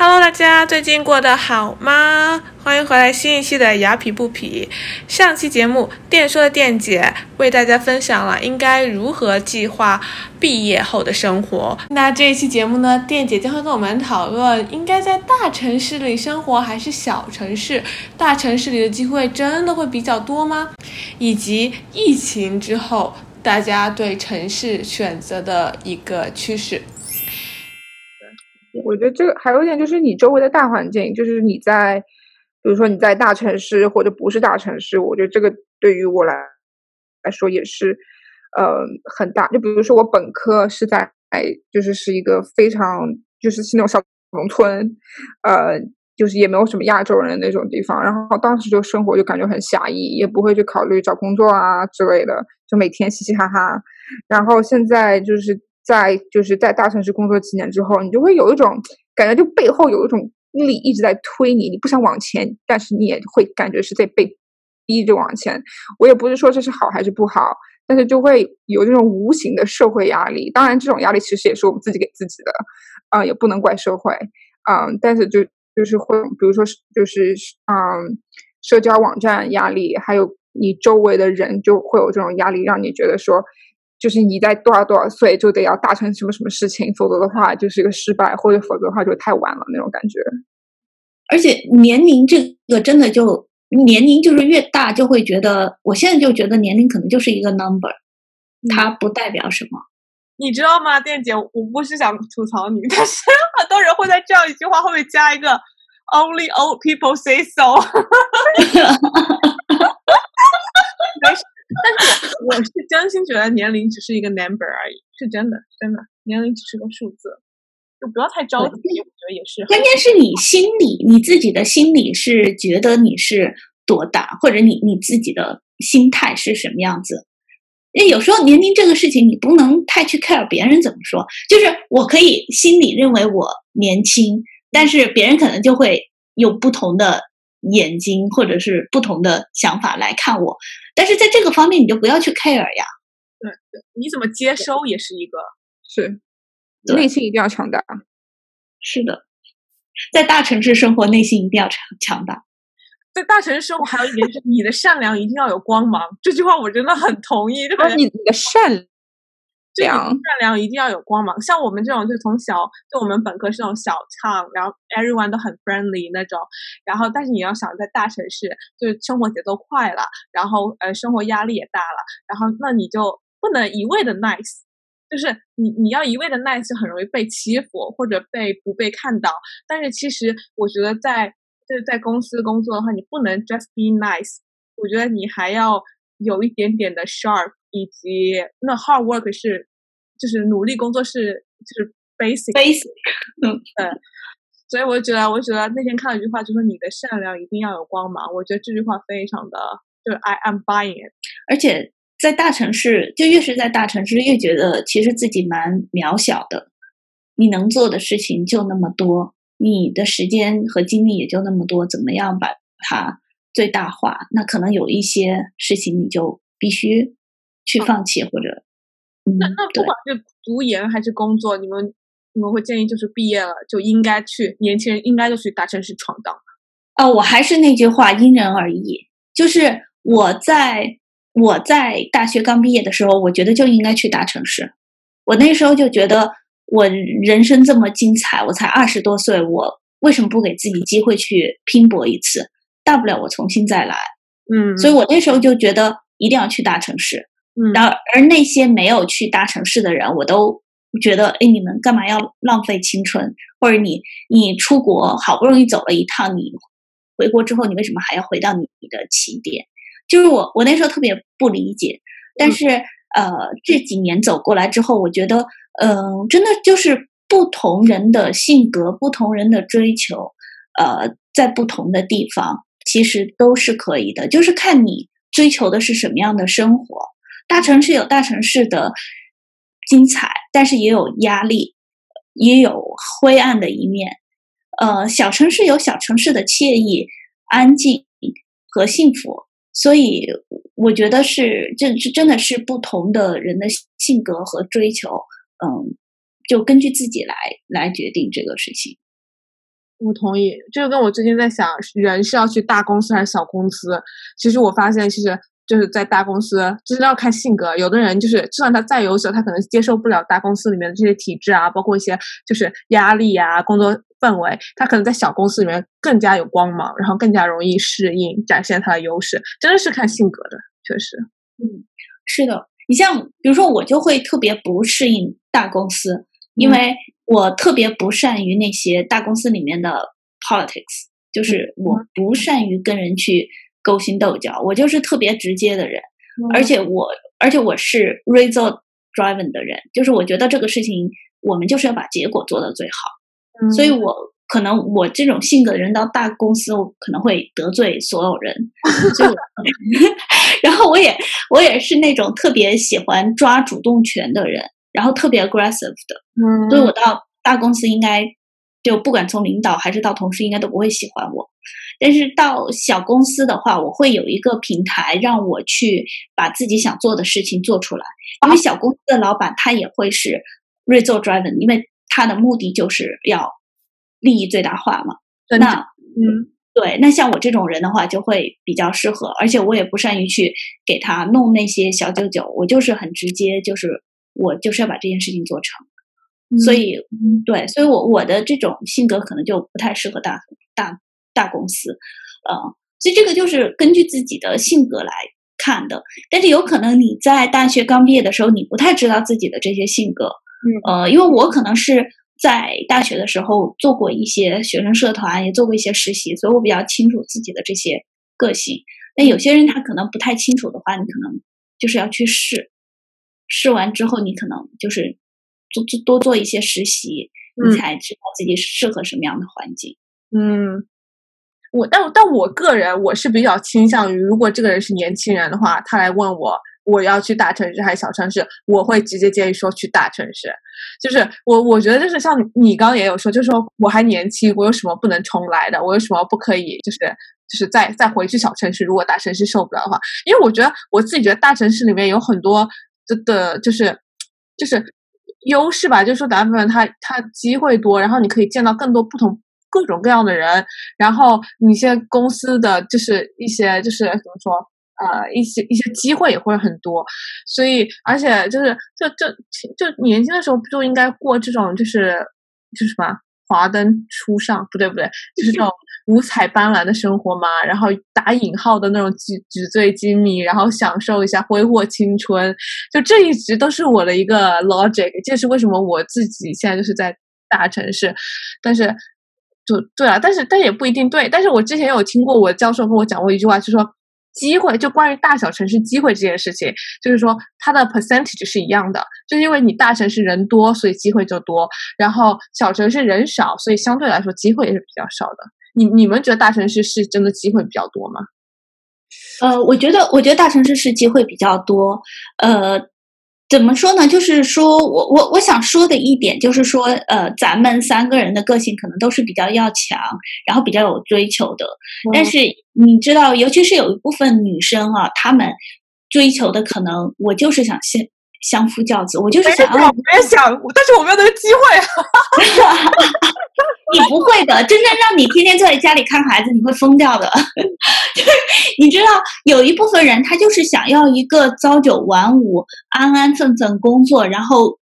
Hello，大家最近过得好吗？欢迎回来新一期的雅痞不痞。上期节目，店说的店姐为大家分享了应该如何计划毕业后的生活。那这一期节目呢，店姐将会跟我们讨论，应该在大城市里生活还是小城市？大城市里的机会真的会比较多吗？以及疫情之后，大家对城市选择的一个趋势。我觉得这个还有一点就是你周围的大环境，就是你在，比如说你在大城市或者不是大城市，我觉得这个对于我来来说也是，呃，很大。就比如说我本科是在，就是是一个非常就是是那种小农村，呃，就是也没有什么亚洲人那种地方，然后当时就生活就感觉很狭义，也不会去考虑找工作啊之类的，就每天嘻嘻哈哈。然后现在就是。在就是在大城市工作几年之后，你就会有一种感觉，就背后有一种力一直在推你，你不想往前，但是你也会感觉是在被逼着往前。我也不是说这是好还是不好，但是就会有这种无形的社会压力。当然，这种压力其实也是我们自己给自己的，啊，也不能怪社会，嗯，但是就就是会，比如说就是嗯，社交网站压力，还有你周围的人就会有这种压力，让你觉得说。就是你在多少多少岁就得要达成什么什么事情，否则的话就是一个失败，或者否则的话就太晚了那种感觉。而且年龄这个真的就年龄就是越大就会觉得，我现在就觉得年龄可能就是一个 number，它不代表什么。你知道吗，店姐？我不是想吐槽你，但是 很多人会在这样一句话后面加一个 “Only old people say so”。没事。但是我是真心觉得年龄只是一个 number 而已，是真的，真的，年龄只是个数字，就不要太着急。我觉得也是，关键是你心里，你自己的心里是觉得你是多大，或者你你自己的心态是什么样子。因为有时候年龄这个事情，你不能太去 care 别人怎么说。就是我可以心里认为我年轻，但是别人可能就会有不同的。眼睛或者是不同的想法来看我，但是在这个方面你就不要去 care 呀。对对，你怎么接收也是一个是，内心一定要强大。是的，在大城市生活，内心一定要强强大。在大城市生活，还有一点是你的善良一定要有光芒。这句话我真的很同意。就你你的善。良善良一定要有光芒，像我们这种就从小就我们本科是那种小唱，然后 everyone 都很 friendly 那种，然后但是你要想在大城市，就是生活节奏快了，然后呃生活压力也大了，然后那你就不能一味的 nice，就是你你要一味的 nice 很容易被欺负或者被不被看到，但是其实我觉得在就是在公司工作的话，你不能 just be nice，我觉得你还要有一点点的 sharp。以及那 hard work 是，就是努力工作是就是 basic basic，嗯，对，所以我觉得，我觉得那天看了一句话，就说你的善良一定要有光芒。我觉得这句话非常的，就是 I am buying it。而且在大城市，就越是在大城市，越觉得其实自己蛮渺小的。你能做的事情就那么多，你的时间和精力也就那么多，怎么样把它最大化？那可能有一些事情你就必须。去放弃或者，那那不管是读研还是工作，你们你们会建议就是毕业了就应该去，年轻人应该就去大城市闯荡。哦，我还是那句话，因人而异。就是我在我在大学刚毕业的时候，我觉得就应该去大城市。我那时候就觉得我人生这么精彩，我才二十多岁，我为什么不给自己机会去拼搏一次？大不了我重新再来。嗯，所以我那时候就觉得一定要去大城市。然后，而那些没有去大城市的人，我都觉得，哎，你们干嘛要浪费青春？或者你你出国好不容易走了一趟，你回国之后，你为什么还要回到你的起点？就是我我那时候特别不理解。但是呃，这几年走过来之后，我觉得，嗯，真的就是不同人的性格、不同人的追求，呃，在不同的地方其实都是可以的，就是看你追求的是什么样的生活。大城市有大城市的精彩，但是也有压力，也有灰暗的一面。呃，小城市有小城市的惬意、安静和幸福。所以，我觉得是这是真的是不同的人的性格和追求。嗯，就根据自己来来决定这个事情。我同意，这个跟我最近在想，人是要去大公司还是小公司？其实我发现，其实就是在大公司，就是要看性格。有的人就是，就算他再优秀，他可能接受不了大公司里面的这些体制啊，包括一些就是压力啊、工作氛围。他可能在小公司里面更加有光芒，然后更加容易适应，展现他的优势。真的是看性格的，确实。嗯，是的。你像比如说，我就会特别不适应大公司，因为。我特别不善于那些大公司里面的 politics，就是我不善于跟人去勾心斗角。我就是特别直接的人，而且我而且我是 result driven 的人，就是我觉得这个事情我们就是要把结果做到最好。所以我可能我这种性格的人到大公司，我可能会得罪所有人。然后我也我也是那种特别喜欢抓主动权的人。然后特别 aggressive 的，嗯，所以我到大公司应该就不管从领导还是到同事，应该都不会喜欢我。但是到小公司的话，我会有一个平台让我去把自己想做的事情做出来。因为小公司的老板他也会是 result driven，因为他的目的就是要利益最大化嘛。那嗯，对，那像我这种人的话就会比较适合，而且我也不善于去给他弄那些小九九，我就是很直接，就是。我就是要把这件事情做成，所以对，所以我我的这种性格可能就不太适合大大大公司，呃，所以这个就是根据自己的性格来看的。但是有可能你在大学刚毕业的时候，你不太知道自己的这些性格，呃，因为我可能是在大学的时候做过一些学生社团，也做过一些实习，所以我比较清楚自己的这些个性。那有些人他可能不太清楚的话，你可能就是要去试。试完之后，你可能就是做做多做一些实习，你才知道自己适合什么样的环境。嗯，我但但我个人我是比较倾向于，如果这个人是年轻人的话，他来问我我要去大城市还是小城市，我会直接建议说去大城市。就是我我觉得就是像你刚刚也有说，就是说我还年轻，我有什么不能重来的？我有什么不可以就是就是再再回去小城市？如果大城市受不了的话，因为我觉得我自己觉得大城市里面有很多。的的就是就是优势吧，就是说大部分他他机会多，然后你可以见到更多不同各种各样的人，然后你现在公司的就是一些就是怎么说呃一些一些机会也会很多，所以而且就是就就就年轻的时候不就应该过这种就是就是什么？华灯初上，不对不对，就是那种五彩斑斓的生活嘛。然后打引号的那种纸纸醉金迷，然后享受一下挥霍青春，就这一直都是我的一个 logic。这是为什么我自己现在就是在大城市，但是就对啊，但是但也不一定对。但是我之前有听过我教授跟我讲过一句话，就说。机会就关于大小城市机会这件事情，就是说它的 percentage 是一样的，就因为你大城市人多，所以机会就多；然后小城市人少，所以相对来说机会也是比较少的。你你们觉得大城市是真的机会比较多吗？呃，我觉得我觉得大城市是机会比较多，呃。怎么说呢？就是说我我我想说的一点就是说，呃，咱们三个人的个性可能都是比较要强，然后比较有追求的。但是你知道，尤其是有一部分女生啊，她们追求的可能，我就是想相相夫教子，我就是想要，我也想，但是我没有那个机会。你不会的，真正让你天天坐在家里看孩子，你会疯掉的。就是你知道，有一部分人他就是想要一个朝九晚五、安安分分工作，然后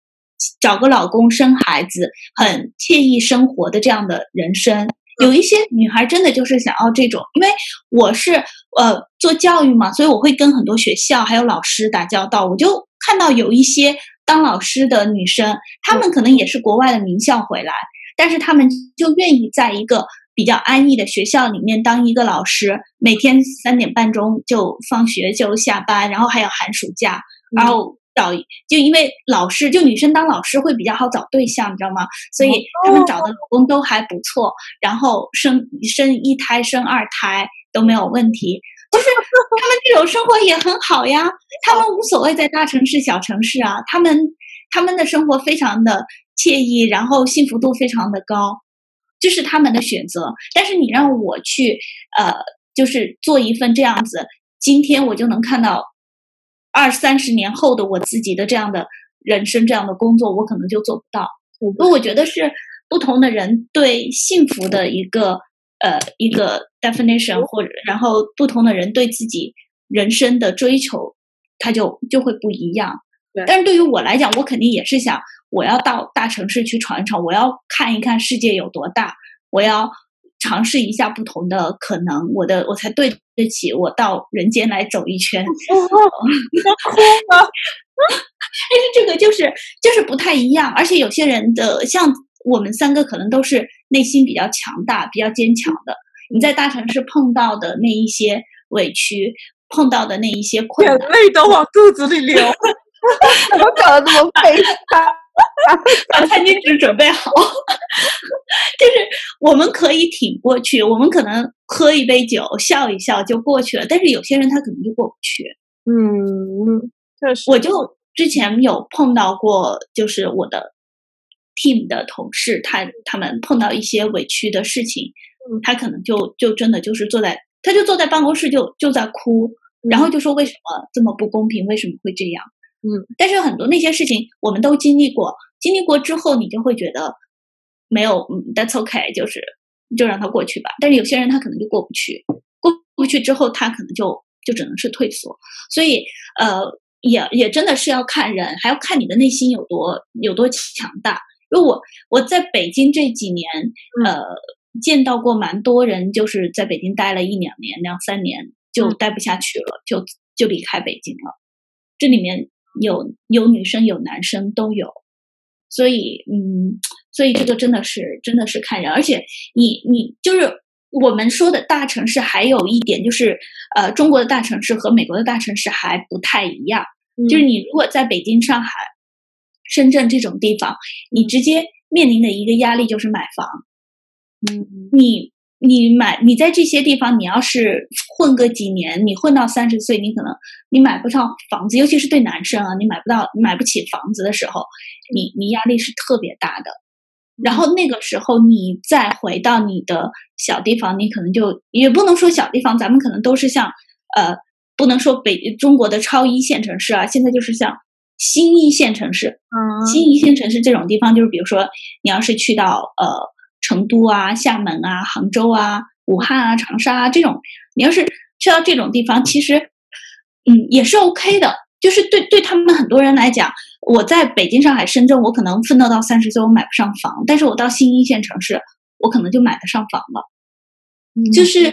找个老公、生孩子，很惬意生活的这样的人生。有一些女孩真的就是想要这种，因为我是呃做教育嘛，所以我会跟很多学校还有老师打交道，我就看到有一些当老师的女生，她们可能也是国外的名校回来。但是她们就愿意在一个比较安逸的学校里面当一个老师，每天三点半钟就放学就下班，然后还有寒暑假，然后找就因为老师就女生当老师会比较好找对象，你知道吗？所以他们找的老公都还不错，然后生生一胎生二胎都没有问题，就是他们这种生活也很好呀，他们无所谓在大城市小城市啊，他们他们的生活非常的。惬意，然后幸福度非常的高，这是他们的选择。但是你让我去，呃，就是做一份这样子，今天我就能看到二三十年后的我自己的这样的人生，这样的工作，我可能就做不到。我我觉得是，不同的人对幸福的一个呃一个 definition，或者然后不同的人对自己人生的追求，他就就会不一样。但是对于我来讲，我肯定也是想我要到大城市去闯一闯，我要看一看世界有多大，我要尝试一下不同的可能，我的我才对得起我到人间来走一圈。你要哭吗？但是这个就是就是不太一样，而且有些人的像我们三个可能都是内心比较强大、比较坚强的。你在大城市碰到的那一些委屈，碰到的那一些困难，眼泪都往肚子里流。怎么搞得这么悲伤？把餐巾纸准备好，就是我们可以挺过去，我们可能喝一杯酒，笑一笑就过去了。但是有些人他可能就过不去。嗯。确实我就之前有碰到过，就是我的 team 的同事，他他们碰到一些委屈的事情，他可能就就真的就是坐在，他就坐在办公室就就在哭，然后就说为什么这么不公平，为什么会这样？嗯，但是很多那些事情我们都经历过，经历过之后，你就会觉得没有嗯，that's okay，就是就让他过去吧。但是有些人他可能就过不去，过不去之后，他可能就就只能是退缩，所以呃。也也真的是要看人，还要看你的内心有多有多强大。因为我我在北京这几年，呃，见到过蛮多人，就是在北京待了一两年、两三年就待不下去了，就就离开北京了。这里面有有女生有男生都有，所以嗯，所以这个真的是真的是看人，而且你你就是我们说的大城市，还有一点就是。呃，中国的大城市和美国的大城市还不太一样，就是你如果在北京、上海、深圳这种地方，你直接面临的一个压力就是买房。嗯，你你买你在这些地方，你要是混个几年，你混到三十岁，你可能你买不上房子，尤其是对男生啊，你买不到买不起房子的时候，你你压力是特别大的。然后那个时候，你再回到你的小地方，你可能就也不能说小地方，咱们可能都是像，呃，不能说北中国的超一线城市啊，现在就是像新一线城市，嗯，新一线城市这种地方，就是比如说你要是去到呃成都啊、厦门啊、杭州啊、武汉啊、长沙啊这种，你要是去到这种地方，其实嗯也是 OK 的，就是对对他们很多人来讲。我在北京、上海、深圳，我可能奋斗到三十岁，我买不上房。但是我到新一线城市，我可能就买得上房了。就是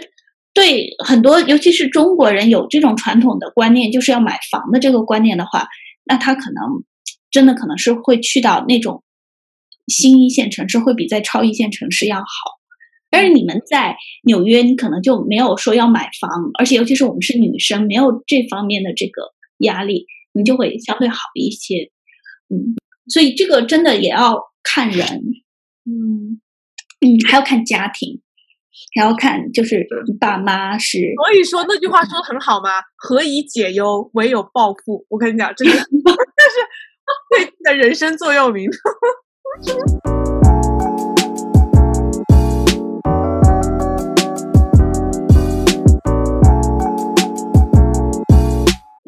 对很多，尤其是中国人有这种传统的观念，就是要买房的这个观念的话，那他可能真的可能是会去到那种新一线城市，会比在超一线城市要好。但是你们在纽约，你可能就没有说要买房，而且尤其是我们是女生，没有这方面的这个压力，你就会相对好一些。嗯，所以这个真的也要看人，嗯嗯，还要看家庭，还要看就是爸妈是。所以说那句话说的很好嘛，何以解忧，唯有暴富。我跟你讲，这个 这是对的人生座右铭。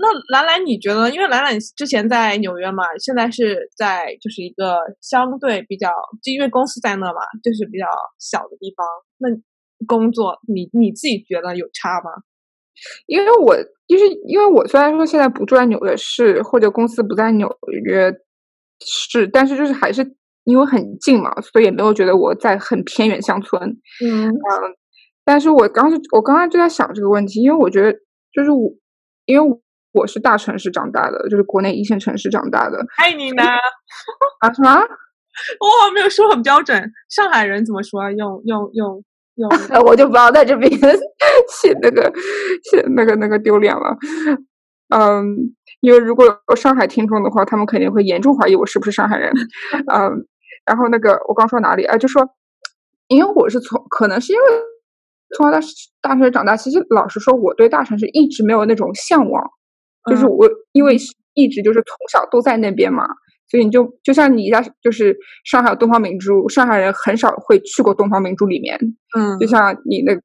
那兰兰，你觉得？因为兰兰之前在纽约嘛，现在是在就是一个相对比较，就因为公司在那嘛，就是比较小的地方。那工作，你你自己觉得有差吗？因为我就是因为我虽然说现在不住在纽约市，或者公司不在纽约市，但是就是还是因为很近嘛，所以也没有觉得我在很偏远乡村。嗯嗯，但是我刚是我刚刚就在想这个问题，因为我觉得就是我，因为我。我是大城市长大的，就是国内一线城市长大的。爱你呢？啊什么？我没有说很标准。上海人怎么说？用用用用？我就不要在这边 写那个写那个那个丢脸了。嗯，因为如果有上海听众的话，他们肯定会严重怀疑我是不是上海人。嗯，然后那个我刚说哪里啊？就说，因为我是从可能是因为从小在大城市长大，其实老实说，我对大城市一直没有那种向往。就是我，因为一直就是从小都在那边嘛，所以你就就像你家就是上海东方明珠，上海人很少会去过东方明珠里面，嗯，就像你那个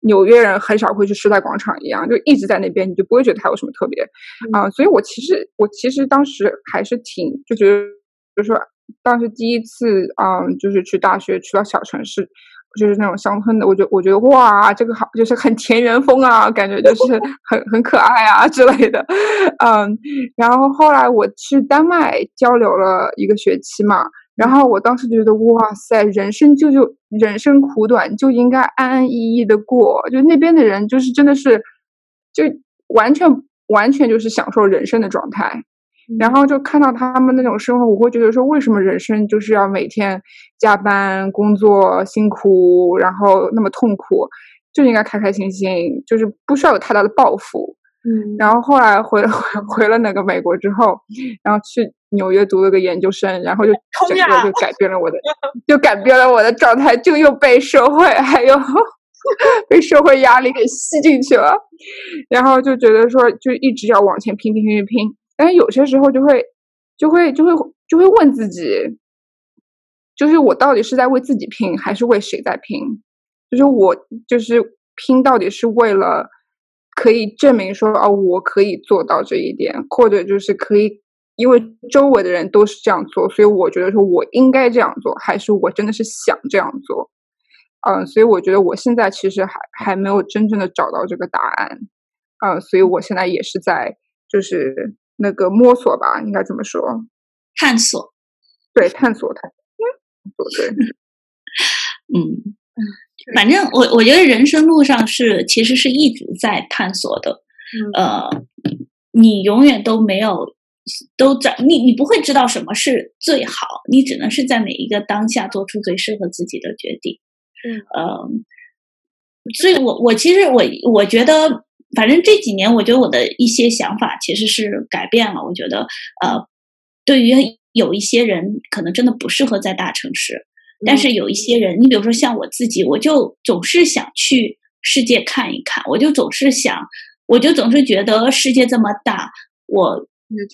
纽约人很少会去时代广场一样，就一直在那边，你就不会觉得它有什么特别啊。所以我其实我其实当时还是挺就觉得，就是说当时第一次，嗯，就是去大学去到小城市。就是那种乡村的，我觉我觉得哇，这个好，就是很田园风啊，感觉就是 很很可爱啊之类的，嗯，然后后来我去丹麦交流了一个学期嘛，然后我当时觉得哇塞，人生就就人生苦短，就应该安安逸逸的过，就那边的人就是真的是，就完全完全就是享受人生的状态。然后就看到他们那种生活，我会觉得说，为什么人生就是要每天加班工作辛苦，然后那么痛苦，就应该开开心心，就是不需要有太大的抱负。嗯。然后后来回回 回了那个美国之后，然后去纽约读了个研究生，然后就 整个就改变了我的，就改变了我的状态，就又被社会还有 被社会压力给吸进去了，然后就觉得说，就一直要往前拼拼拼拼拼。但是有些时候就会，就会，就会，就会问自己，就是我到底是在为自己拼，还是为谁在拼？就是我就是拼到底是为了可以证明说哦，我可以做到这一点，或者就是可以因为周围的人都是这样做，所以我觉得说我应该这样做，还是我真的是想这样做？嗯，所以我觉得我现在其实还还没有真正的找到这个答案。嗯，所以我现在也是在就是。那个摸索吧，应该怎么说？探索，对，探索探索，对，嗯，反正我我觉得人生路上是其实是一直在探索的，呃，你永远都没有都在你你不会知道什么是最好，你只能是在每一个当下做出最适合自己的决定，嗯，呃，所以我我其实我我觉得。反正这几年，我觉得我的一些想法其实是改变了。我觉得，呃，对于有一些人，可能真的不适合在大城市，但是有一些人，你比如说像我自己，我就总是想去世界看一看，我就总是想，我就总是觉得世界这么大，我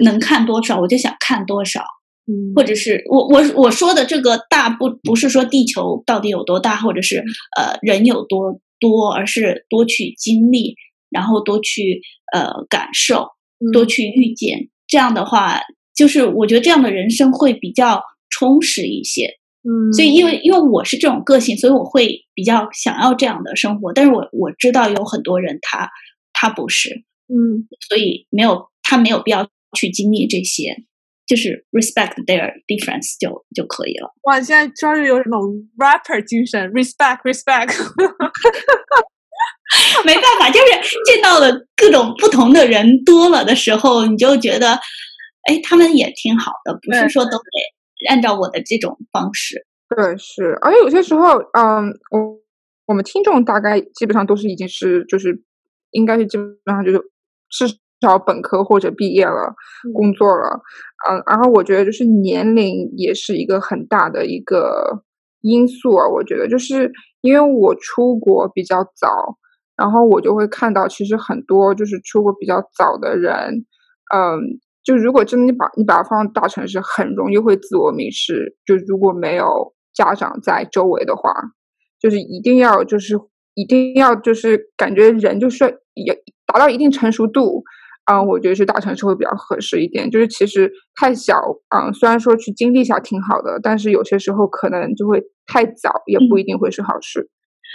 能看多少，我就想看多少。嗯，或者是我我我说的这个大，不不是说地球到底有多大，或者是呃人有多多，而是多去经历。然后多去呃感受，多去遇见，这样的话，就是我觉得这样的人生会比较充实一些。嗯，所以因为因为我是这种个性，所以我会比较想要这样的生活。但是我我知道有很多人他他不是，嗯，所以没有他没有必要去经历这些，就是 respect their difference 就就可以了。哇，现在终于有那种 rapper 精神，respect respect。没办法，就是见到了各种不同的人多了的时候，你就觉得，哎，他们也挺好的，不是说都得按照我的这种方式。对，是，而且有些时候，嗯，我我们听众大概基本上都是已经是，就是应该是基本上就是至少本科或者毕业了，工作了，嗯，然后我觉得就是年龄也是一个很大的一个因素啊，我觉得就是因为我出国比较早。然后我就会看到，其实很多就是出国比较早的人，嗯，就如果真的你把你把它放到大城市，很容易会自我迷失。就如果没有家长在周围的话，就是一定要就是一定要就是感觉人就是也达到一定成熟度，啊，我觉得去大城市会比较合适一点。就是其实太小，嗯，虽然说去经历一下挺好的，但是有些时候可能就会太早，也不一定会是好事。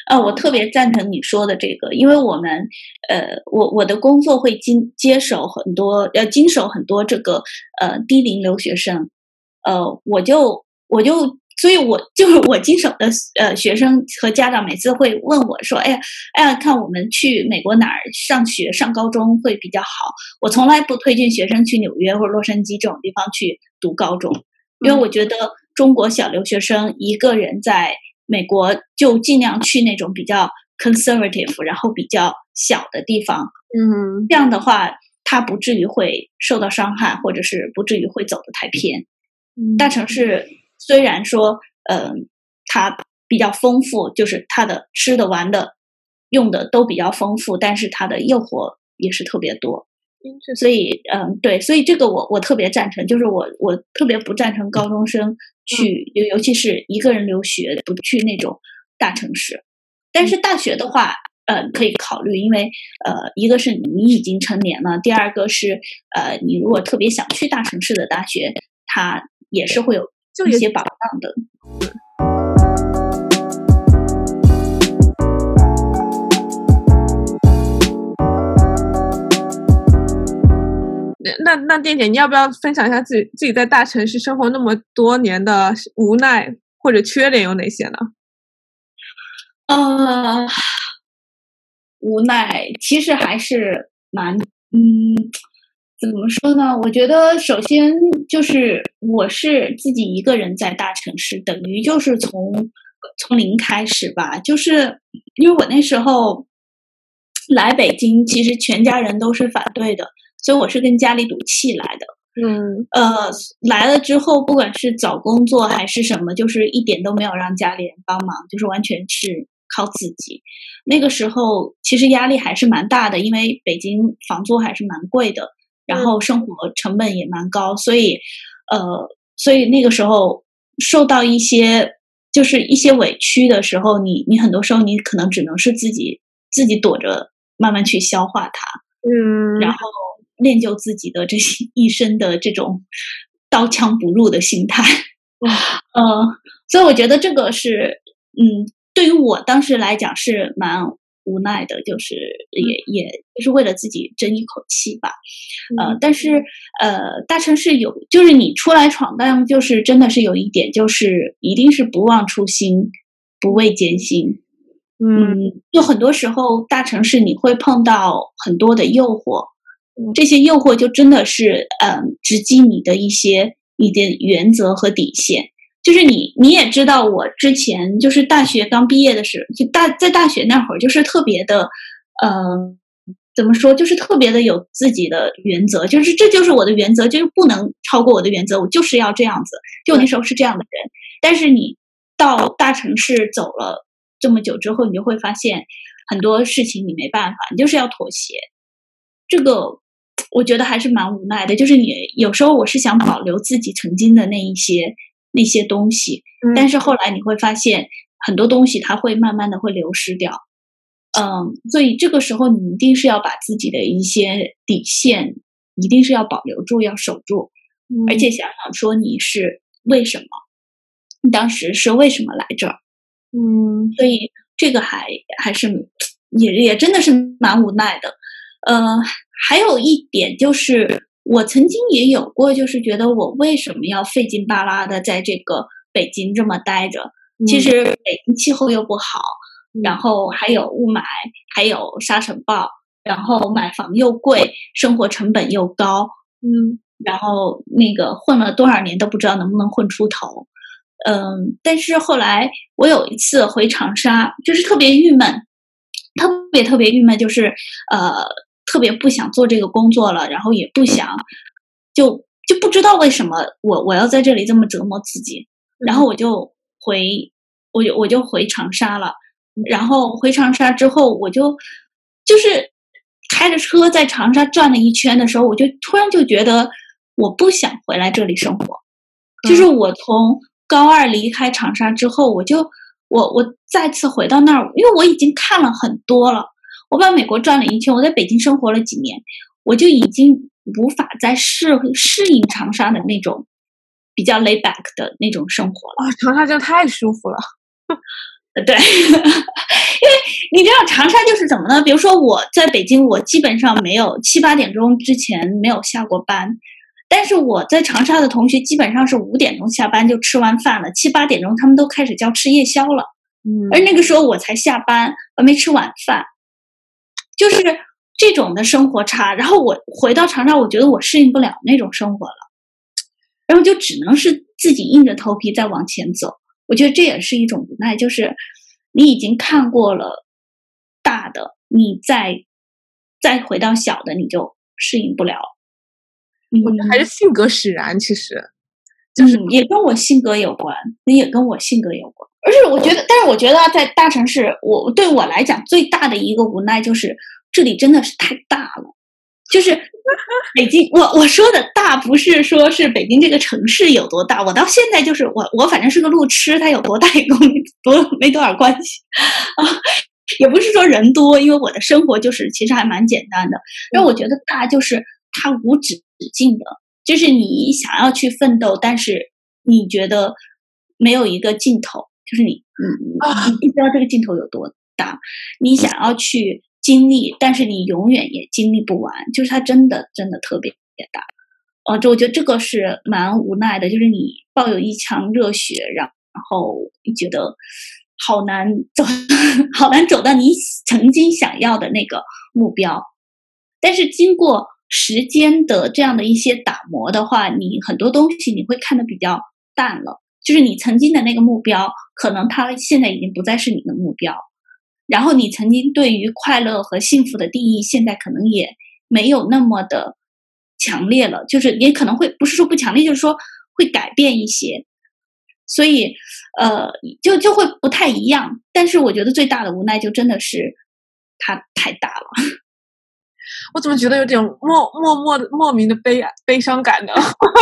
呃，我特别赞成你说的这个，因为我们，呃，我我的工作会经接手很多，要经手很多这个呃低龄留学生，呃，我就我就，所以我 就是我经手的呃学生和家长，每次会问我说，哎呀，哎呀，看我们去美国哪儿上学上高中会比较好？我从来不推荐学生去纽约或者洛杉矶这种地方去读高中，因为我觉得中国小留学生一个人在。美国就尽量去那种比较 conservative，然后比较小的地方，嗯，这样的话他不至于会受到伤害，或者是不至于会走得太偏。大城市虽然说，嗯，它比较丰富，就是它的吃的、玩的、用的都比较丰富，但是它的诱惑也是特别多。所以，嗯，对，所以这个我我特别赞成，就是我我特别不赞成高中生去，尤尤其是一个人留学，不去那种大城市。但是大学的话，呃，可以考虑，因为呃，一个是你已经成年了，第二个是呃，你如果特别想去大城市的大学，它也是会有一些宝藏的。那那店姐，你要不要分享一下自己自己在大城市生活那么多年的无奈或者缺点有哪些呢？呃，无奈其实还是蛮嗯，怎么说呢？我觉得首先就是我是自己一个人在大城市，等于就是从从零开始吧。就是因为我那时候来北京，其实全家人都是反对的。所以我是跟家里赌气来的，嗯，呃，来了之后，不管是找工作还是什么，就是一点都没有让家里人帮忙，就是完全是靠自己。那个时候其实压力还是蛮大的，因为北京房租还是蛮贵的，然后生活成本也蛮高，所以，呃，所以那个时候受到一些就是一些委屈的时候，你你很多时候你可能只能是自己自己躲着慢慢去消化它，嗯，然后。练就自己的这些一身的这种刀枪不入的心态，哇 呃，所以我觉得这个是，嗯，对于我当时来讲是蛮无奈的，就是也也就是为了自己争一口气吧，呃，但是呃，大城市有就是你出来闯荡，就是真的是有一点，就是一定是不忘初心，不畏艰辛，嗯，就很多时候大城市你会碰到很多的诱惑。这些诱惑就真的是，嗯，直击你的一些你的原则和底线。就是你，你也知道，我之前就是大学刚毕业的时候，就大在大学那会儿，就是特别的，嗯，怎么说，就是特别的有自己的原则，就是这就是我的原则，就是不能超过我的原则，我就是要这样子。就那时候是这样的人。但是你到大城市走了这么久之后，你就会发现很多事情你没办法，你就是要妥协。这个。我觉得还是蛮无奈的，就是你有时候我是想保留自己曾经的那一些那些东西，但是后来你会发现很多东西它会慢慢的会流失掉，嗯，所以这个时候你一定是要把自己的一些底线一定是要保留住，要守住，而且想想说你是为什么，你当时是为什么来这儿，嗯，所以这个还还是也也真的是蛮无奈的，呃。还有一点就是，我曾经也有过，就是觉得我为什么要费劲巴拉的在这个北京这么待着？其实北京气候又不好，然后还有雾霾，还有沙尘暴，然后买房又贵，生活成本又高，嗯，然后那个混了多少年都不知道能不能混出头，嗯，但是后来我有一次回长沙，就是特别郁闷，特别特别郁闷，就是呃。特别不想做这个工作了，然后也不想，就就不知道为什么我我要在这里这么折磨自己，然后我就回，我就我就回长沙了，然后回长沙之后，我就就是开着车在长沙转了一圈的时候，我就突然就觉得我不想回来这里生活，就是我从高二离开长沙之后，我就我我再次回到那儿，因为我已经看了很多了。我把美国转了一圈，我在北京生活了几年，我就已经无法再适适应长沙的那种比较 lay back 的那种生活了。啊，长沙真的太舒服了。对，因为你知道长沙就是怎么呢？比如说我在北京，我基本上没有七八点钟之前没有下过班，但是我在长沙的同学基本上是五点钟下班就吃完饭了，七八点钟他们都开始叫吃夜宵了。嗯，而那个时候我才下班，我没吃晚饭。就是这种的生活差，然后我回到长沙，我觉得我适应不了那种生活了，然后就只能是自己硬着头皮再往前走。我觉得这也是一种无奈，就是你已经看过了大的，你再再回到小的，你就适应不了。我觉得还是性格使然，其实就是也跟我性格有关，也跟我性格有关。而是我觉得，但是我觉得在大城市，我对我来讲最大的一个无奈就是这里真的是太大了。就是北京，我我说的大不是说是北京这个城市有多大，我到现在就是我我反正是个路痴，它有多大也跟 多没多少关系啊。也不是说人多，因为我的生活就是其实还蛮简单的。因为我觉得大就是它无止境的，就是你想要去奋斗，但是你觉得没有一个尽头，就是你，嗯，你不知道这个镜头有多大，你想要去经历，但是你永远也经历不完，就是它真的真的特别大。哦，这我觉得这个是蛮无奈的，就是你抱有一腔热血，然然后你觉得好难走，好难走到你曾经想要的那个目标。但是经过时间的这样的一些打磨的话，你很多东西你会看得比较淡了。就是你曾经的那个目标，可能它现在已经不再是你的目标。然后你曾经对于快乐和幸福的定义，现在可能也没有那么的。强烈了，就是也可能会不是说不强烈，就是说会改变一些，所以呃，就就会不太一样。但是我觉得最大的无奈就真的是它太大了。我怎么觉得有点莫默默的莫名的悲悲伤感呢？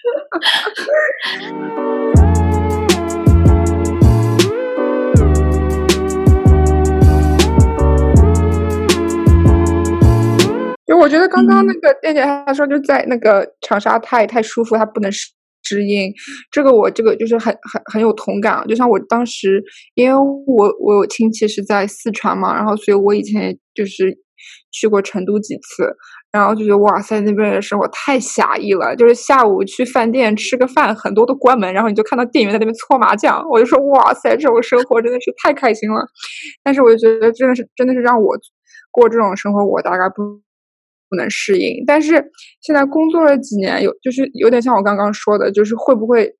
就我觉得刚刚那个店姐她说就在那个长沙太太舒服，她不能适适应。这个我这个就是很很很有同感。就像我当时，因为我我有亲戚是在四川嘛，然后所以我以前就是去过成都几次，然后就觉得哇塞，那边的生活太狭义了。就是下午去饭店吃个饭，很多都关门，然后你就看到店员在那边搓麻将，我就说哇塞，这种生活真的是太开心了。但是我就觉得真的是真的是让我过这种生活，我大概不。不能适应，但是现在工作了几年，有就是有点像我刚刚说的，就是会不会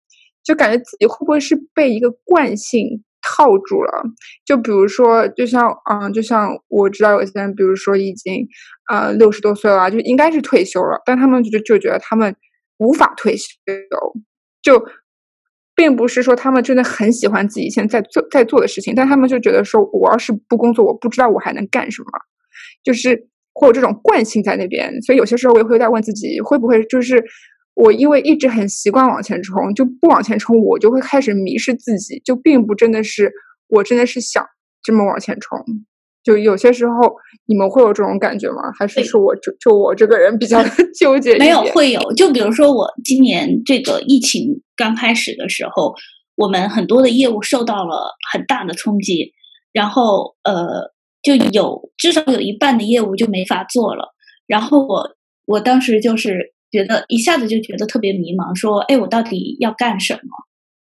就感觉自己会不会是被一个惯性套住了？就比如说，就像嗯，就像我知道有些人，比如说已经呃六十多岁了，就应该是退休了，但他们就就觉得他们无法退休，就并不是说他们真的很喜欢自己现在做在做的事情，但他们就觉得说，我要是不工作，我不知道我还能干什么，就是。会有这种惯性在那边，所以有些时候我也会在问自己，会不会就是我因为一直很习惯往前冲，就不往前冲，我就会开始迷失自己，就并不真的是我真的是想这么往前冲。就有些时候你们会有这种感觉吗？还是说我就就我这个人比较 纠结？没有，会有。就比如说我今年这个疫情刚开始的时候，我们很多的业务受到了很大的冲击，然后呃。就有至少有一半的业务就没法做了，然后我我当时就是觉得一下子就觉得特别迷茫，说哎，我到底要干什么？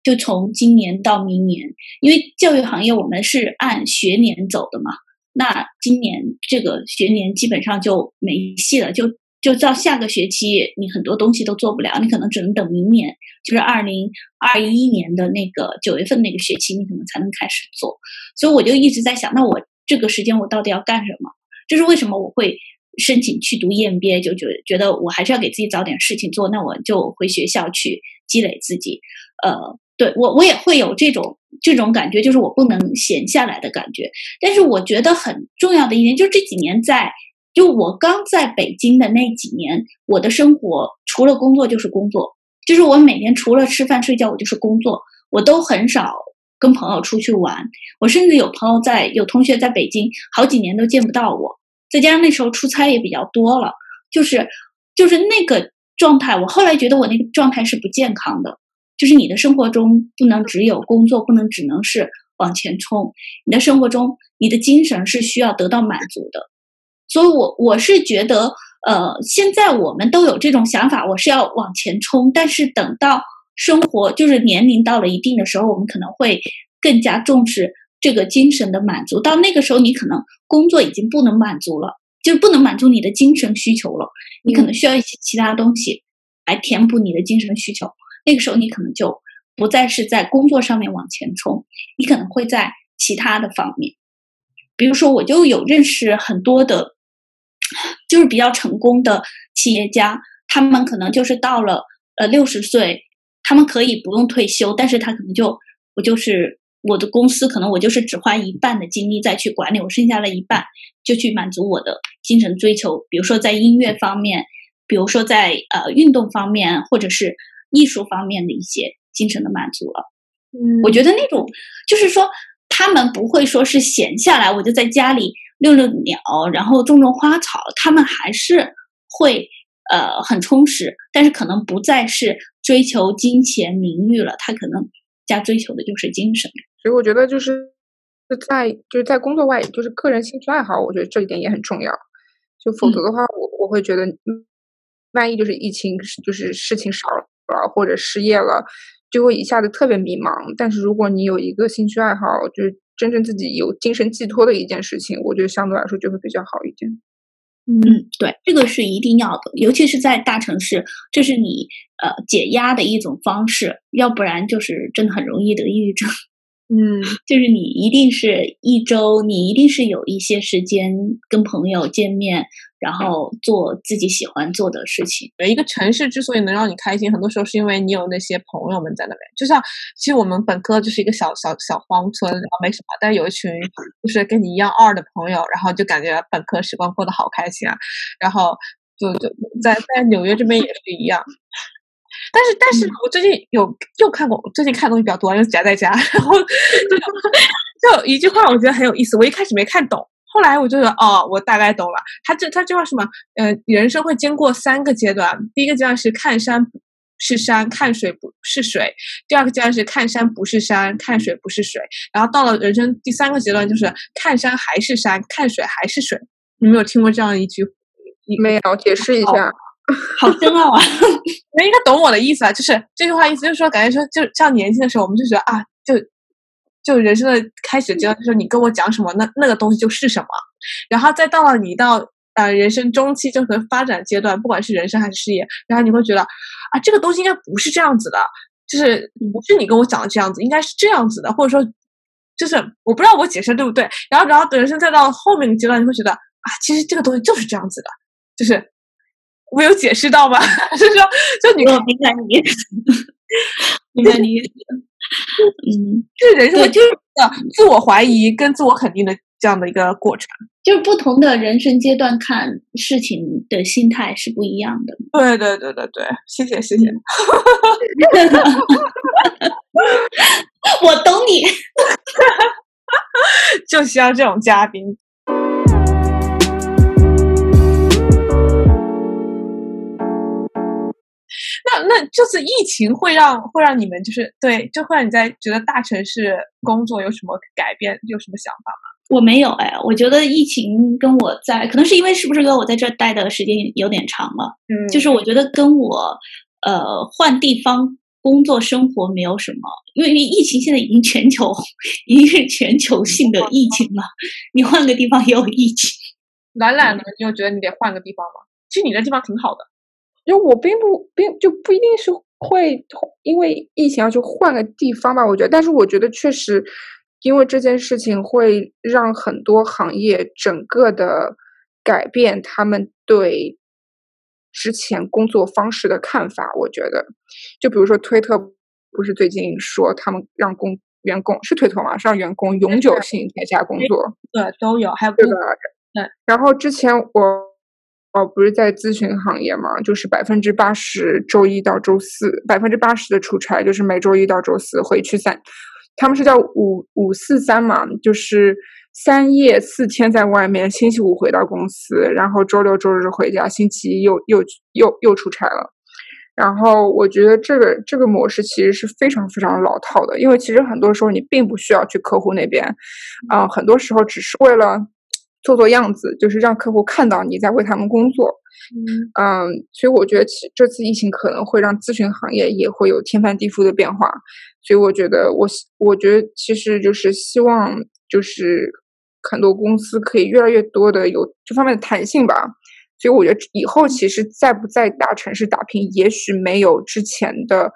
就从今年到明年，因为教育行业我们是按学年走的嘛，那今年这个学年基本上就没戏了，就就到下个学期你很多东西都做不了，你可能只能等明年，就是二零二一年的那个九月份那个学期，你可能才能开始做。所以我就一直在想，那我。这个时间我到底要干什么？这是为什么我会申请去读 EMBA？就觉觉得我还是要给自己找点事情做，那我就回学校去积累自己。呃，对我我也会有这种这种感觉，就是我不能闲下来的感觉。但是我觉得很重要的一点，就是这几年在就我刚在北京的那几年，我的生活除了工作就是工作，就是我每天除了吃饭睡觉，我就是工作，我都很少。跟朋友出去玩，我甚至有朋友在，有同学在北京，好几年都见不到我。再加上那时候出差也比较多了，就是就是那个状态。我后来觉得我那个状态是不健康的，就是你的生活中不能只有工作，不能只能是往前冲。你的生活中，你的精神是需要得到满足的。所以，我我是觉得，呃，现在我们都有这种想法，我是要往前冲，但是等到。生活就是年龄到了一定的时候，我们可能会更加重视这个精神的满足。到那个时候，你可能工作已经不能满足了，就不能满足你的精神需求了。你可能需要一些其他东西来填补你的精神需求。那个时候，你可能就不再是在工作上面往前冲，你可能会在其他的方面，比如说，我就有认识很多的，就是比较成功的企业家，他们可能就是到了呃六十岁。他们可以不用退休，但是他可能就我就是我的公司，可能我就是只花一半的精力再去管理，我剩下的一半就去满足我的精神追求，比如说在音乐方面，比如说在呃运动方面，或者是艺术方面的一些精神的满足了。嗯，我觉得那种就是说，他们不会说是闲下来我就在家里遛遛鸟，然后种种花草，他们还是会呃很充实，但是可能不再是追求金钱名誉了，他可能加追求的就是精神。所以我觉得就是在就是在工作外，就是个人兴趣爱好，我觉得这一点也很重要。就否则的话，我我会觉得，万一就是疫情就是事情少了或者失业了，就会一下子特别迷茫。但是如果你有一个兴趣爱好，就是真正自己有精神寄托的一件事情，我觉得相对来说就会比较好一点。嗯，对，这个是一定要的，尤其是在大城市，这是你呃解压的一种方式，要不然就是真的很容易得抑郁症。嗯，就是你一定是一周，你一定是有一些时间跟朋友见面，然后做自己喜欢做的事情。一个城市之所以能让你开心，很多时候是因为你有那些朋友们在那边。就像其实我们本科就是一个小小小荒村，然后没什么，但是有一群就是跟你一样二的朋友，然后就感觉本科时光过得好开心啊。然后就就在在纽约这边也是一样。但是，但是我最近有又看过，最近看东西比较多，又宅在家，然后就 就一句话，我觉得很有意思。我一开始没看懂，后来我就觉得哦，我大概懂了。他这他这句话什么？呃，人生会经过三个阶段，第一个阶段是看山是山，看水不是水；第二个阶段是看山不是山，看水不是水；然后到了人生第三个阶段，就是看山还是山，看水还是水。你没有听过这样一句？没有，解释一下。好深奥啊！你们应该懂我的意思啊，就是这句话意思就是说，感觉说，就像年轻的时候，我们就觉得啊，就就人生的开始阶段，就是你跟我讲什么，那那个东西就是什么。然后再到了你到呃人生中期，就是发展阶段，不管是人生还是事业，然后你会觉得啊，这个东西应该不是这样子的，就是不是你跟我讲的这样子，应该是这样子的，或者说就是我不知道我解释对不对。然后然后等人生再到后面的阶段，你会觉得啊，其实这个东西就是这样子的，就是。我有解释到吗？就是说，就你我明白你，明白你意思。嗯，就是人生就是自我怀疑跟自我肯定的这样的一个过程。就是不同的人生阶段看事情的心态是不一样的。对对对对对，谢谢谢谢。我懂你，就需要这种嘉宾。那那这次疫情会让会让你们就是对，就会让你在觉得大城市工作有什么改变，有什么想法吗？我没有哎，我觉得疫情跟我在，可能是因为是不是跟我在这待的时间有点长了，嗯，就是我觉得跟我呃换地方工作生活没有什么，因为疫情现在已经全球已经是全球性的疫情了，你换个地方也有疫情。懒懒的，你有觉得你得换个地方吗？其实你的地方挺好的。就我并不并就不一定是会因为疫情要去换个地方吧，我觉得，但是我觉得确实，因为这件事情会让很多行业整个的改变他们对之前工作方式的看法。我觉得，就比如说推特不是最近说他们让工员工是推特吗？让员工永久性在家工作，对，都有，还有对的，对。然后之前我。哦，不是在咨询行业嘛，就是百分之八十周一到周四，百分之八十的出差就是每周一到周四回去三，他们是叫五五四三嘛，就是三夜四天在外面，星期五回到公司，然后周六周日回家，星期一又又又又出差了。然后我觉得这个这个模式其实是非常非常老套的，因为其实很多时候你并不需要去客户那边，啊，很多时候只是为了。做做样子，就是让客户看到你在为他们工作。嗯，所以我觉得其这次疫情可能会让咨询行业也会有天翻地覆的变化。所以我觉得，我我觉得其实就是希望，就是很多公司可以越来越多的有这方面的弹性吧。所以我觉得以后其实在不在大城市打拼，也许没有之前的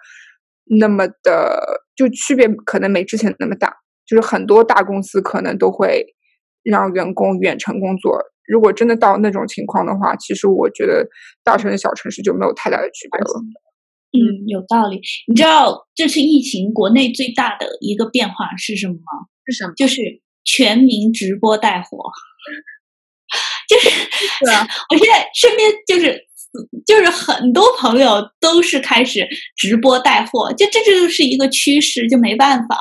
那么的，就区别可能没之前那么大。就是很多大公司可能都会。让员工远程工作，如果真的到那种情况的话，其实我觉得大城市、小城市就没有太大的区别了。嗯，有道理。你知道这次疫情国内最大的一个变化是什么吗？是什么？就是全民直播带货。就是，是啊，我现在身边就是就是很多朋友都是开始直播带货，就这就是一个趋势，就没办法。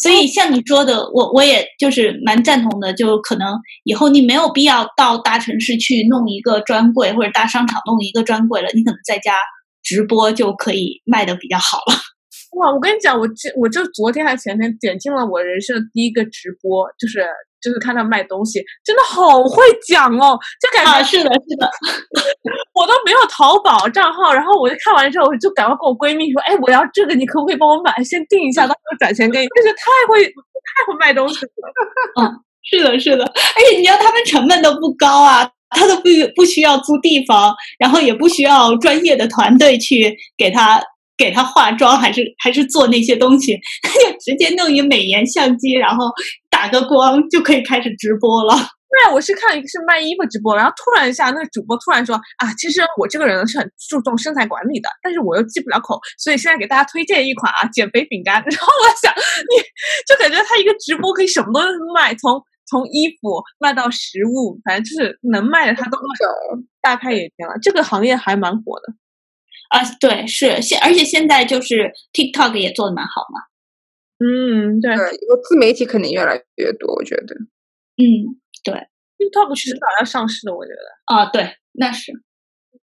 所以像你说的，我我也就是蛮赞同的，就可能以后你没有必要到大城市去弄一个专柜，或者大商场弄一个专柜了，你可能在家直播就可以卖的比较好了。哇，我跟你讲，我这我就昨天还前天点进了我人生的第一个直播，就是就是看他卖东西，真的好会讲哦，就感觉是的，是的，我都没有淘宝账号，然后我就看完之后，我就赶快跟我闺蜜说，哎，我要这个，你可不可以帮我买？先定一下，到时候转钱给你。就是太会太会卖东西了，嗯，是的，是的，而且你知道他们成本都不高啊，他都不不需要租地方，然后也不需要专业的团队去给他。给他化妆还是还是做那些东西，他 就直接弄一美颜相机，然后打个光就可以开始直播了。对，我是看一个是卖衣服直播，然后突然一下那个主播突然说啊，其实我这个人是很注重身材管理的，但是我又忌不了口，所以现在给大家推荐一款啊减肥饼干。然后我想，你就感觉他一个直播可以什么都卖，从从衣服卖到食物，反正就是能卖的他都卖，大开眼界了。这个行业还蛮火的。啊，对，是现，而且现在就是 TikTok 也做的蛮好嘛。嗯，对，以后自媒体肯定越来越多，我觉得。嗯，对，TikTok 迟早要上市的，我觉得。啊，对，那是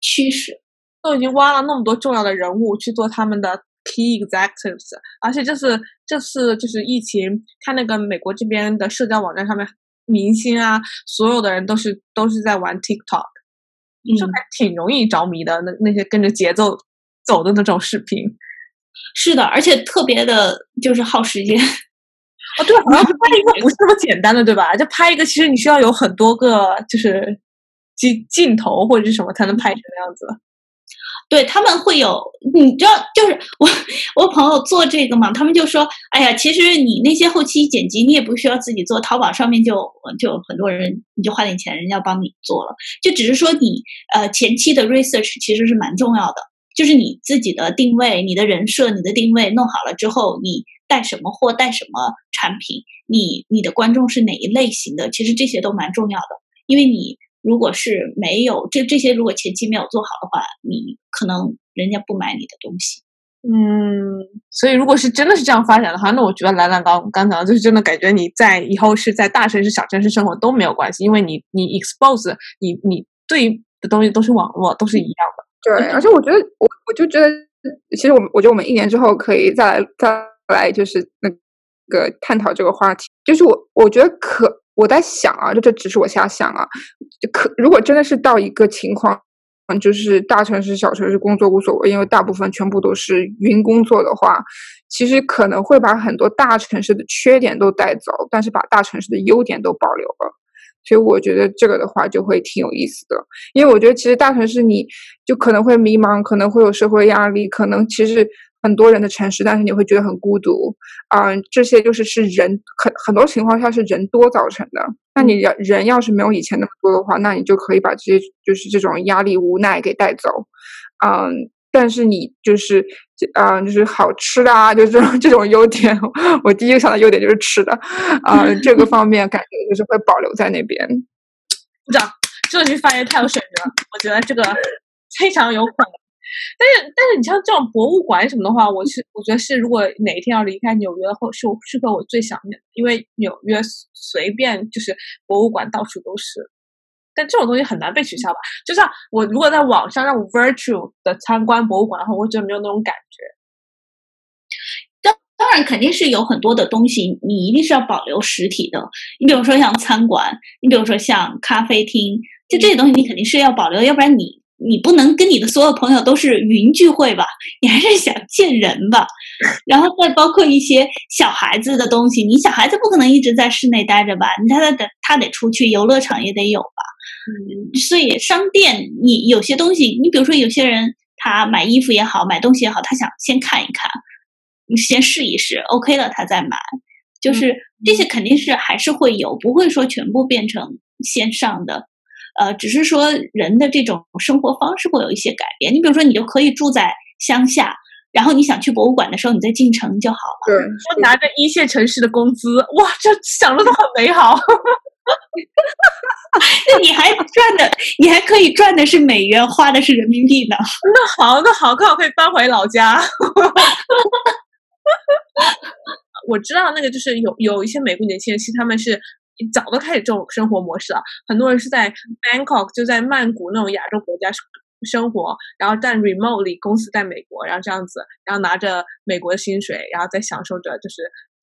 趋势，都已经挖了那么多重要的人物去做他们的 key executives，而且这次这次就是疫情，看那个美国这边的社交网站上面，明星啊，所有的人都是都是在玩 TikTok。就还挺容易着迷的，那那些跟着节奏走的那种视频，是的，而且特别的就是耗时间。哦，对，好像拍一个不是那么简单的，对吧？就拍一个，其实你需要有很多个，就是镜镜头或者是什么才能拍成那样子。对他们会有，你知道，就是我我朋友做这个嘛，他们就说，哎呀，其实你那些后期剪辑你也不需要自己做，淘宝上面就就很多人，你就花点钱，人家帮你做了，就只是说你呃前期的 research 其实是蛮重要的，就是你自己的定位、你的人设、你的定位弄好了之后，你带什么货、带什么产品，你你的观众是哪一类型的，其实这些都蛮重要的，因为你。如果是没有这这些，如果前期没有做好的话，你可能人家不买你的东西。嗯，所以如果是真的是这样发展的话，那我觉得兰兰刚刚讲就是真的感觉你在以后是在大城市、小城市生活都没有关系，因为你你 expose 你你对的东西都是网络，都是一样的。对，而且我觉得我我就觉得，其实我们我觉得我们一年之后可以再来再来就是那个探讨这个话题，就是我我觉得可。我在想啊，这这只是我瞎想啊。可如果真的是到一个情况，嗯，就是大城市、小城市工作无所谓，因为大部分全部都是云工作的话，其实可能会把很多大城市的缺点都带走，但是把大城市的优点都保留了。所以我觉得这个的话就会挺有意思的，因为我觉得其实大城市你就可能会迷茫，可能会有社会压力，可能其实。很多人的城市，但是你会觉得很孤独，嗯，这些就是是人很很多情况下是人多造成的。那你要人要是没有以前那么多的话，那你就可以把这些就是这种压力、无奈给带走，嗯，但是你就是啊，就是好吃的啊，就这种这种优点，我第一个想到优点就是吃的，啊，这个方面感觉就是会保留在那边。鼓掌，这句发言太有水平了，我觉得这个非常有可能。但是，但是你像这种博物馆什么的话，我是我觉得是，如果哪一天要离开纽约后，是我是会我最想念，因为纽约随便就是博物馆到处都是。但这种东西很难被取消吧？就像我如果在网上让我 virtual 的参观博物馆的话，我觉得没有那种感觉。当当然肯定是有很多的东西，你一定是要保留实体的。你比如说像餐馆，你比如说像咖啡厅，就这些东西你肯定是要保留，要不然你。你不能跟你的所有朋友都是云聚会吧？你还是想见人吧？然后再包括一些小孩子的东西，你小孩子不可能一直在室内待着吧？你他得他得出去，游乐场也得有吧？嗯，所以商店你有些东西，你比如说有些人他买衣服也好，买东西也好，他想先看一看，你先试一试，OK 了他再买，就是这些肯定是还是会有，不会说全部变成线上的。呃，只是说人的这种生活方式会有一些改变。你比如说，你就可以住在乡下，然后你想去博物馆的时候，你再进城就好了。对，我拿着一线城市的工资，哇，这想的都很美好。那你还赚的，你还可以赚的是美元，花的是人民币呢。那好，那好，刚好可以搬回老家。我知道那个就是有有一些美国年轻人，其实他们是早都开始这种生活模式了。很多人是在 Bangkok 就在曼谷那种亚洲国家生活，然后但 remotely 公司在美国，然后这样子，然后拿着美国的薪水，然后再享受着就是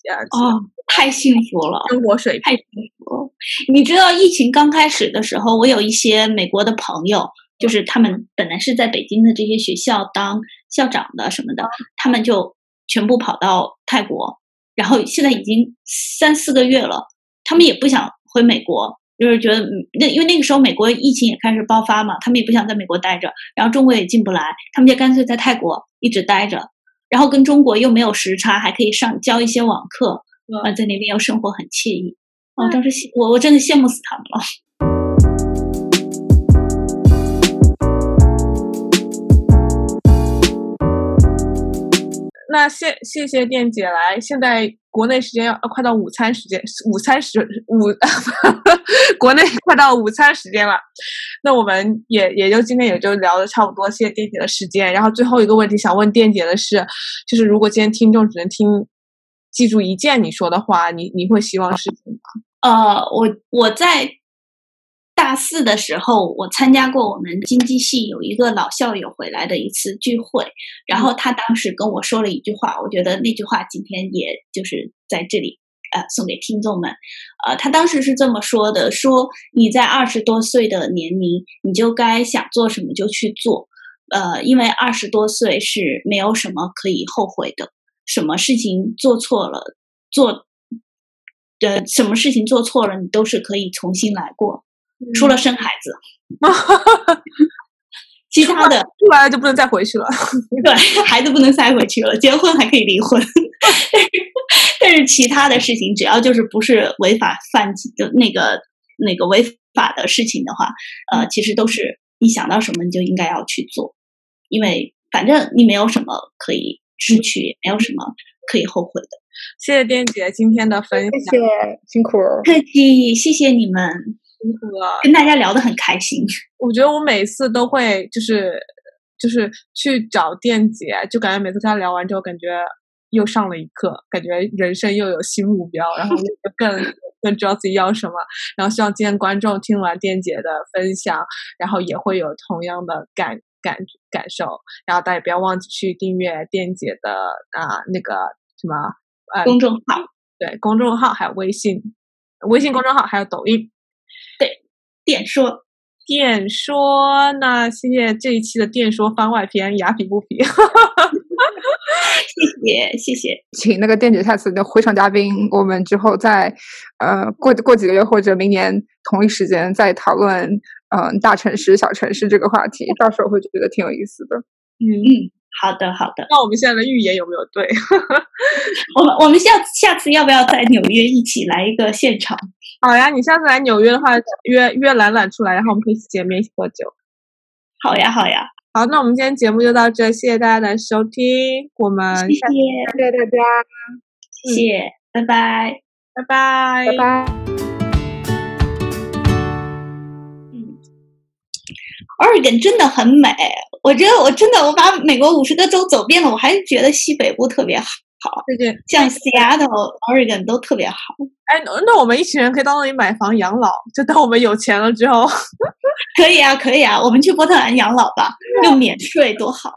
呃哦，太幸福了，生活水平太幸福了。你知道疫情刚开始的时候，我有一些美国的朋友，就是他们本来是在北京的这些学校当校长的什么的，他们就全部跑到泰国，然后现在已经三四个月了，他们也不想回美国。就是觉得那因为那个时候美国疫情也开始爆发嘛，他们也不想在美国待着，然后中国也进不来，他们就干脆在泰国一直待着，然后跟中国又没有时差，还可以上教一些网课，啊，在那边又生活很惬意。哦，当时我我真的羡慕死他们了。那谢谢谢店姐来，现在国内时间要快到午餐时间，午餐时午，国内快到午餐时间了。那我们也也就今天也就聊的差不多，谢谢店姐的时间。然后最后一个问题想问店姐的是，就是如果今天听众只能听记住一件你说的话，你你会希望是什么？呃，我我在。大四的时候，我参加过我们经济系有一个老校友回来的一次聚会，然后他当时跟我说了一句话，我觉得那句话今天也就是在这里呃送给听众们。呃，他当时是这么说的：说你在二十多岁的年龄，你就该想做什么就去做，呃，因为二十多岁是没有什么可以后悔的，什么事情做错了，做的什么事情做错了，你都是可以重新来过。除了生孩子，其他的出来了就不能再回去了。对，孩子不能塞回去了，结婚还可以离婚，但是其他的事情，只要就是不是违法犯的那个那个违法的事情的话，呃，其实都是你想到什么你就应该要去做，因为反正你没有什么可以失去，没有什么可以后悔的。谢谢店姐今天的分享，谢谢辛苦了，客气，谢谢你们。辛苦了，跟大家聊得很开心。我觉得我每次都会就是就是去找店姐，就感觉每次跟她聊完之后，感觉又上了一课，感觉人生又有新目标，然后更更知道自己要什么。然后希望今天观众听完店姐的分享，然后也会有同样的感感感受。然后大家不要忘记去订阅店姐的啊那个什么呃公众号，对公众号还有微信微信公众号还有抖音。电说，电说，那谢谢这一期的电说番外篇，雅痞不痞，谢谢谢谢，请那个电姐下次的回场嘉宾，我们之后再呃过过几个月或者明年同一时间再讨论嗯大城市小城市这个话题，到时候会觉得挺有意思的，嗯。嗯。好的，好的。那我们现在的预言有没有对？我们我们下下次要不要在纽约一起来一个现场？好呀，你下次来纽约的话，约约懒懒出来，然后我们可以一起见面，一起喝酒。好呀，好呀。好，那我们今天节目就到这，谢谢大家的收听，我们谢谢，谢谢大家，谢谢，拜拜，拜拜，拜拜。Oregon 真的很美，我觉得我真的我把美国五十个州走遍了，我还是觉得西北部特别好，好对对，像 Seattle、Oregon 都特别好。哎，那我们一群人可以到那里买房养老，就等我们有钱了之后，可以啊，可以啊，我们去波特兰养老吧，又免税，多好。